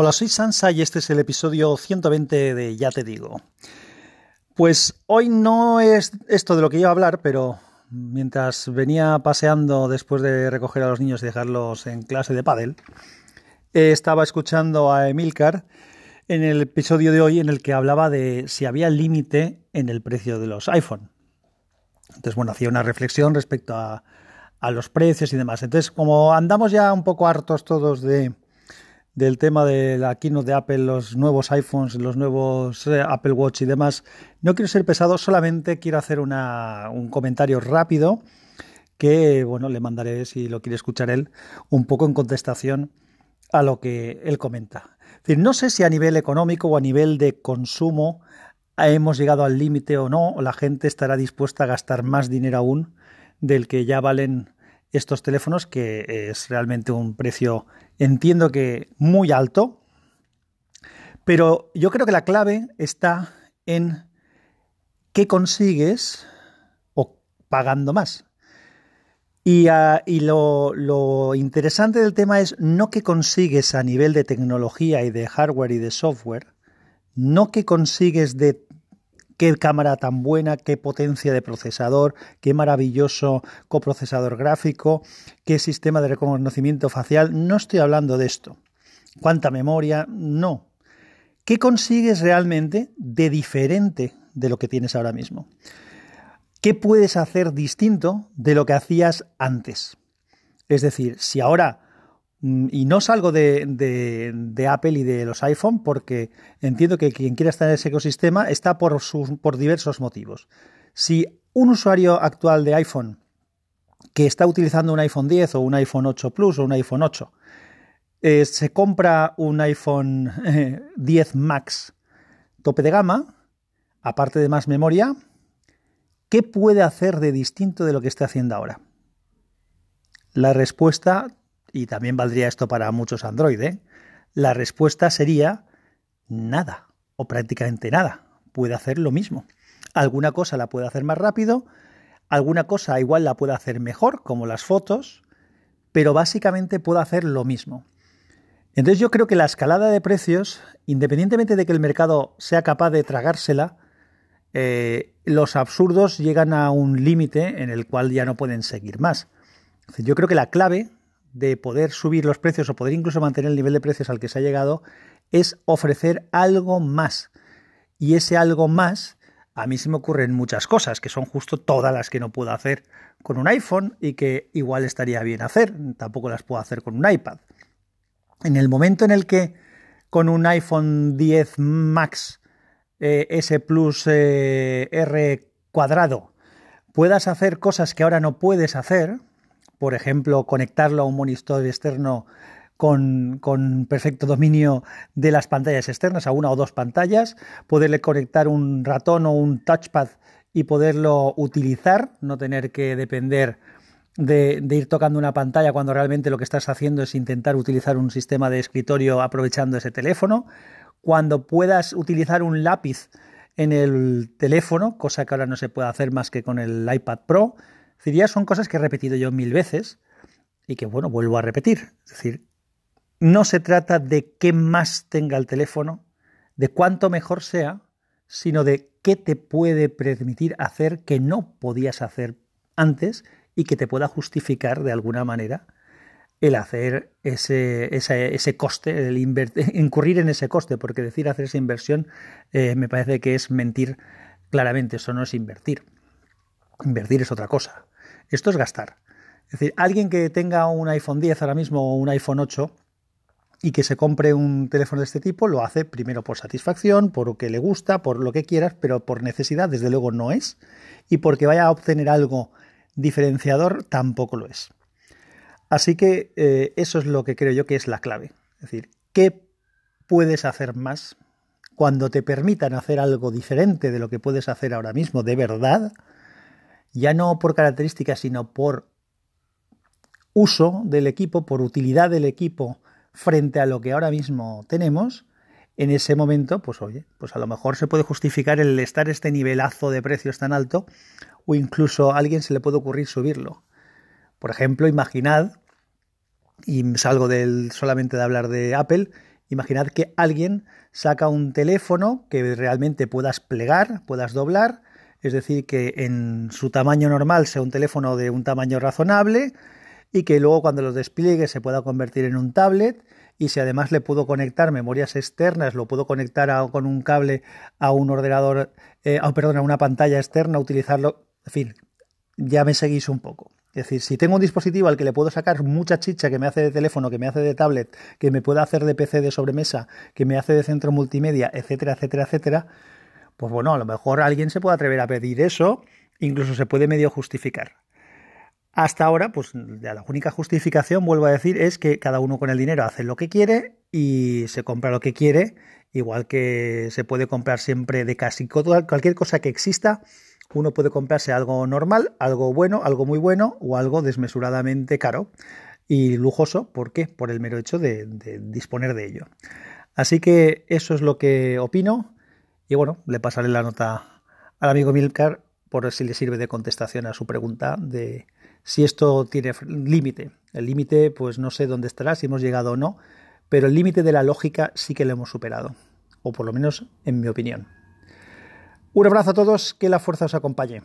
Hola, soy Sansa y este es el episodio 120 de Ya te digo. Pues hoy no es esto de lo que iba a hablar, pero mientras venía paseando después de recoger a los niños y dejarlos en clase de pádel, estaba escuchando a Emilcar en el episodio de hoy en el que hablaba de si había límite en el precio de los iPhone. Entonces, bueno, hacía una reflexión respecto a, a los precios y demás. Entonces, como andamos ya un poco hartos todos de del tema de la keynote de Apple, los nuevos iPhones, los nuevos eh, Apple Watch y demás, no quiero ser pesado, solamente quiero hacer una, un comentario rápido que, bueno, le mandaré, si lo quiere escuchar él, un poco en contestación a lo que él comenta. Es decir, no sé si a nivel económico o a nivel de consumo hemos llegado al límite o no, o la gente estará dispuesta a gastar más dinero aún del que ya valen estos teléfonos, que es realmente un precio, entiendo que muy alto, pero yo creo que la clave está en qué consigues o pagando más. Y, ah, lo, lo, interesante del tema es no qué consigues a nivel de tecnología y de hardware y de software, no qué consigues de qué cámara tan buena, qué potencia de procesador, qué maravilloso coprocesador gráfico, qué sistema de reconocimiento facial. No estoy hablando de esto. ¿Cuánta memoria? No. ¿Qué consigues realmente de diferente de lo que tienes ahora mismo? ¿Qué puedes hacer distinto de lo que hacías antes? Es decir, si ahora y no salgo de, Apple y de los iPhone porque entiendo que quien quiera estar en ese ecosistema está por, sus, por diversos motivos. Si un usuario actual de iPhone que está utilizando un iPhone 10 o un iPhone 8 Plus o un iPhone 8 eh, se compra un iPhone 10 Max tope de gama, aparte de más memoria, ¿qué puede hacer de distinto de lo que está haciendo ahora? La respuesta y también valdría esto para muchos Android, ¿eh? la respuesta sería nada o prácticamente nada. Puede hacer lo mismo. Alguna cosa la puede hacer más rápido, alguna cosa igual la puede hacer mejor, como las fotos, pero básicamente puede hacer lo mismo. Entonces yo creo que la escalada de precios, independientemente de que el mercado sea capaz de tragársela, eh, los absurdos llegan a un límite en el cual ya no pueden seguir más. Yo creo que la clave de poder subir los precios o poder incluso mantener el nivel de precios al que se ha llegado es ofrecer algo más. Y ese algo más, a mí se me ocurren muchas cosas, que son justo todas las que no puedo hacer con un iPhone y que igual estaría bien hacer, tampoco las puedo hacer con un iPad. En el momento en el que con un iPhone 10 Max eh, S Plus eh, R cuadrado puedas hacer cosas que ahora no puedes hacer, por ejemplo, conectarlo a un monitor externo con, perfecto dominio de las pantallas externas, a una o dos pantallas, poderle conectar un ratón o un touchpad y poderlo utilizar, no tener que depender de, de, ir tocando una pantalla cuando realmente lo que estás haciendo es intentar utilizar un sistema de escritorio aprovechando ese teléfono. Cuando puedas utilizar un lápiz en el teléfono, cosa que ahora no se puede hacer más que con el iPad Pro, son cosas que he repetido yo mil veces y que, bueno, vuelvo a repetir. Es decir, no se trata de qué más tenga el teléfono, de cuánto mejor sea, sino de qué te puede permitir hacer que no podías hacer antes y que te pueda justificar de alguna manera el hacer ese, ese, coste, el incurrir en ese coste, porque decir hacer esa inversión eh, me parece que es mentir claramente, eso no es invertir. Invertir es otra cosa. Esto es gastar. Es decir, alguien que tenga un iPhone 10 ahora mismo o un iPhone 8 y que se compre un teléfono de este tipo, lo hace primero por satisfacción, por lo que le gusta, por lo que quieras, pero por necesidad, desde luego no es. Y porque vaya a obtener algo diferenciador, tampoco lo es. Así que eh, eso es lo que creo yo que es la clave. Es decir, ¿qué puedes hacer más cuando te permitan hacer algo diferente de lo que puedes hacer ahora mismo de verdad? Ya no por características, sino por uso del equipo, por utilidad del equipo frente a lo que ahora mismo tenemos, en ese momento, pues oye, pues a lo mejor se puede justificar el estar este nivelazo de precios tan alto o incluso a alguien se le puede ocurrir subirlo. Por ejemplo, imaginad, y salgo del, solamente de hablar de Apple, Imaginad que alguien saca un teléfono que realmente puedas plegar, puedas doblar, es decir, que en su tamaño normal sea un teléfono de un tamaño razonable y que luego cuando lo despliegue se pueda convertir en un tablet y si además le puedo conectar memorias externas, lo puedo conectar con un cable a un ordenador, eh, perdón, a una pantalla externa, utilizarlo, en fin, ya me seguís un poco. Es decir, si tengo un dispositivo al que le puedo sacar mucha chicha que me hace de teléfono, que me hace de tablet, que me pueda hacer de PC de sobremesa, que me hace de centro multimedia, etcétera, etcétera, etcétera, pues bueno, a lo mejor alguien se puede atrever a pedir eso, incluso se puede medio justificar. Hasta ahora, pues la única justificación, vuelvo a decir, es que cada uno con el dinero hace lo que quiere y se compra lo que quiere, igual que se puede comprar siempre de casi cualquier cosa que exista, uno puede comprarse algo normal, algo bueno, algo muy bueno o algo desmesuradamente caro y lujoso. ¿Por qué? Por el mero hecho de, disponer de ello. Así que eso es lo que opino y bueno, le pasaré la nota al amigo Milcar por si le sirve de contestación a su pregunta de si esto tiene límite. El límite, pues no sé dónde estará, si hemos llegado o no, pero el límite de la lógica sí que lo hemos superado, o por lo menos en mi opinión. Un abrazo a todos, que la fuerza os acompañe.